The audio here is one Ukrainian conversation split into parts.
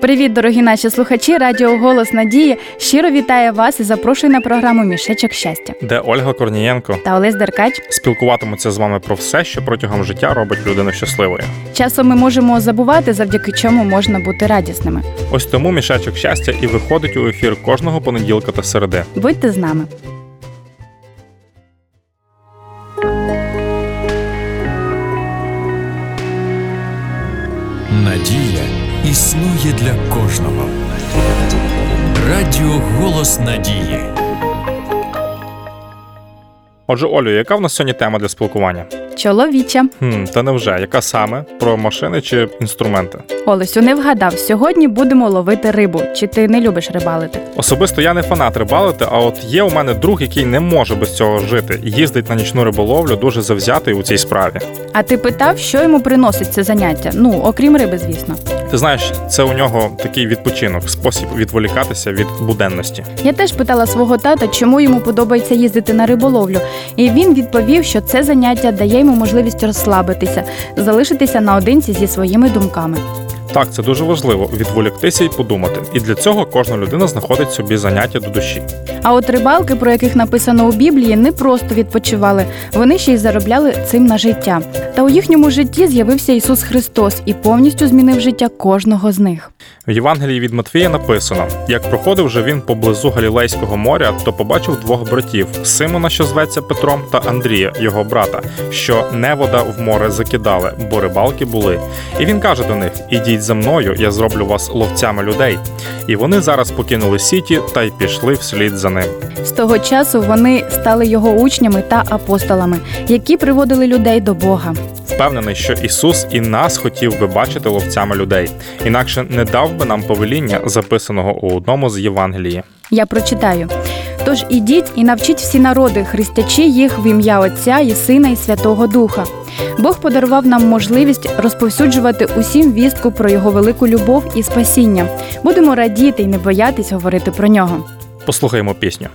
Привіт, дорогі наші слухачі! Радіо Голос Надії щиро вітає вас і запрошує на програму Мішечок щастя. де Ольга Корнієнко Та Олесь Деркач. спілкуватимуться з вами про все, що протягом життя робить людину щасливою. Часом ми можемо забувати, завдяки чому можна бути радісними. Ось тому мішечок щастя і виходить у ефір кожного понеділка та середи. Будьте з нами. Існує для кожного. Радіо Голос Надії. Отже, Олю, яка в нас сьогодні тема для спілкування? Чоловіча. Хм, та невже, яка саме про машини чи інструменти? Олесю не вгадав. Сьогодні будемо ловити рибу. Чи ти не любиш рибалити? Особисто я не фанат рибалити, а от є у мене друг, який не може без цього жити. Їздить на нічну риболовлю, дуже завзятий у цій справі. А ти питав, що йому приносить це заняття? Ну, окрім риби, звісно. Ти знаєш, це у нього такий відпочинок, спосіб відволікатися від буденності. Я теж питала свого тата, чому йому подобається їздити на риболовлю, і він відповів, що це заняття дає йому можливість розслабитися, залишитися наодинці зі своїми думками. Так, це дуже важливо відволіктися і подумати. І для цього кожна людина знаходить собі заняття до душі. А от рибалки, про яких написано у Біблії, не просто відпочивали, вони ще й заробляли цим на життя. Та у їхньому житті з'явився Ісус Христос і повністю змінив життя кожного з них. В Євангелії від Матвія написано: як проходив же він поблизу Галілейського моря, то побачив двох братів: Симона, що зветься Петром, та Андрія, його брата, що невода в море закидали, бо рибалки були. І він каже до них: Ідіть за мною, я зроблю вас ловцями людей. І вони зараз покинули сіті та й пішли вслід за ним. З того часу вони стали його учнями та апостолами, які приводили людей до Бога. Впевнений, що Ісус і нас хотів би бачити ловцями людей, інакше не дав би нам повеління, записаного у одному з Євангелії. Я прочитаю. Тож ідіть і навчіть всі народи, хрестячи їх в ім'я Отця і Сина і Святого Духа. Бог подарував нам можливість розповсюджувати усім вістку про його велику любов і спасіння. Будемо радіти і не боятись говорити про нього. Послухаємо пісню.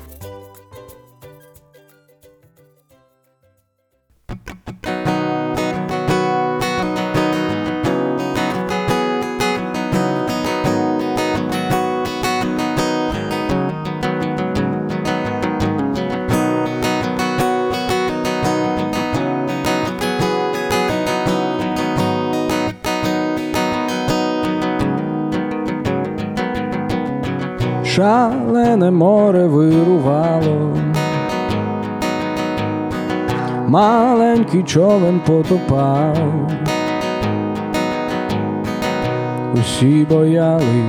Шалене море вирувало, маленький човен потопав, усі бояли,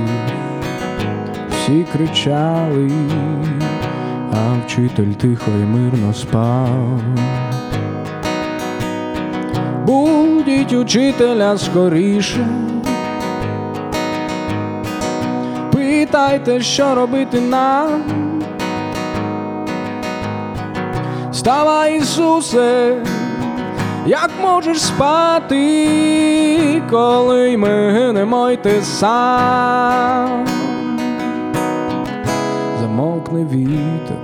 всі кричали, а вчитель тихо і мирно спав. Будіть учителя скоріше. Питайте, що робити нам. Ставай, Ісусе, як можеш спати, коли ми гинемо й ти сам. Замовкне вітер,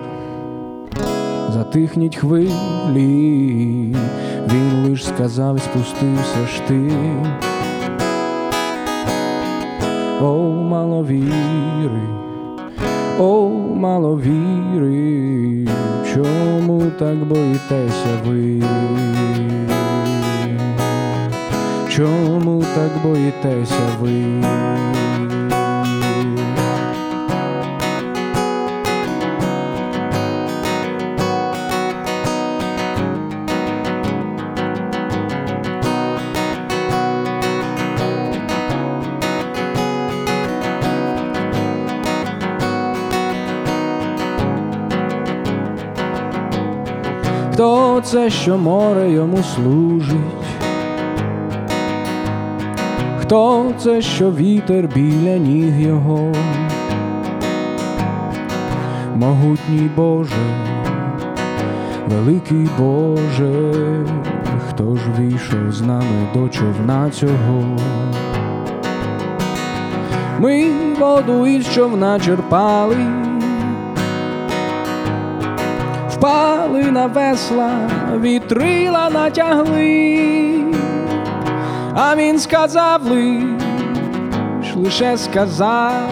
затихніть хвилі, він лиш сказав спустився штиль. О, мало віри, о, мало віри, чому так боїтеся ви? Чому так боїтеся ви? Хто це, що море йому служить? Хто це, що вітер біля ніг його? Могутній Боже, великий Боже, хто ж війшов з нами до човна цього? Ми воду із човна черпали, впали на весла, вітрила натягли, а він сказав лиш, лише сказав,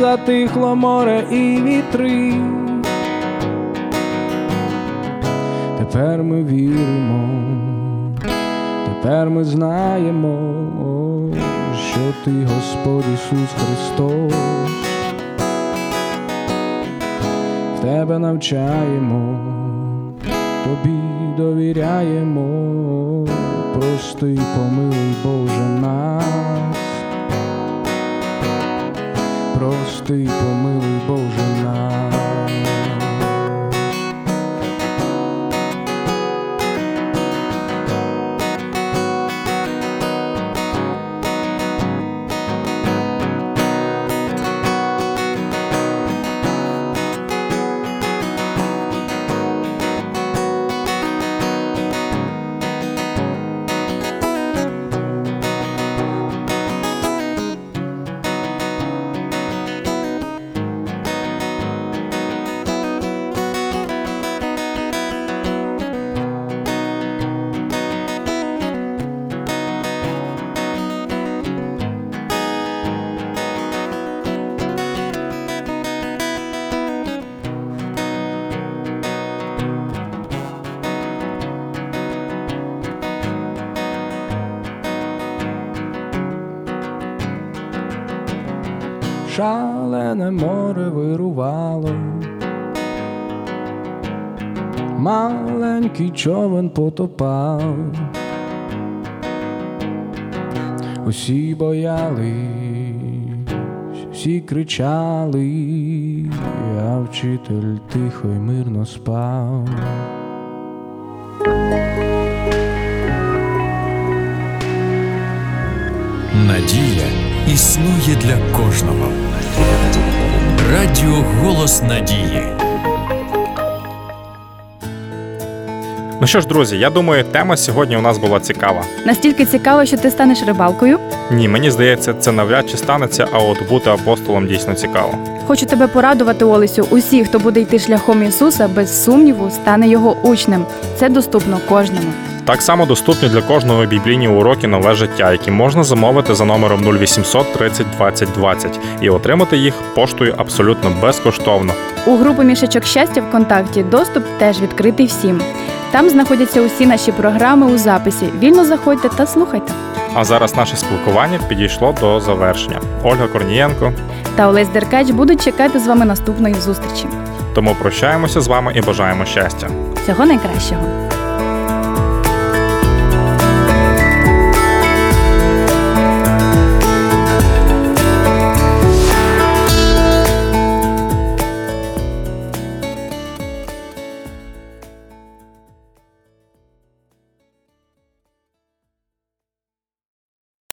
затихло море і вітри. Тепер ми віримо, тепер ми знаємо, що ти Господь Ісус Христос. Тебе навчаємо, тобі довіряємо, прости, помилуй Боже нас, прости, помилуй Боже нас. Шалене море вирувало, маленький човен потопав, усі боялись, всі кричали, а вчитель тихо й мирно спав. Надія існує для кожного. Радіо Голос Надії. Ну що ж, друзі, я думаю, тема сьогодні у нас була цікава. Настільки цікаво, що ти станеш рибалкою. Ні, мені здається, це навряд чи станеться, а от бути апостолом дійсно цікаво. Хочу тебе порадувати, Олесю. Усі, хто буде йти шляхом Ісуса, без сумніву, стане його учнем. Це доступно кожному. Так само доступні для кожного біблійні уроки нове життя, які можна замовити за номером 0800 30 20 20 і отримати їх поштою абсолютно безкоштовно. У групу мішечок щастя ВКонтакті доступ теж відкритий всім. Там знаходяться усі наші програми у записі. Вільно заходьте та слухайте. А зараз наше спілкування підійшло до завершення. Ольга Корнієнко. Та Олесь Деркач будуть чекати з вами наступної зустрічі. Тому прощаємося з вами і бажаємо щастя. Всього найкращого!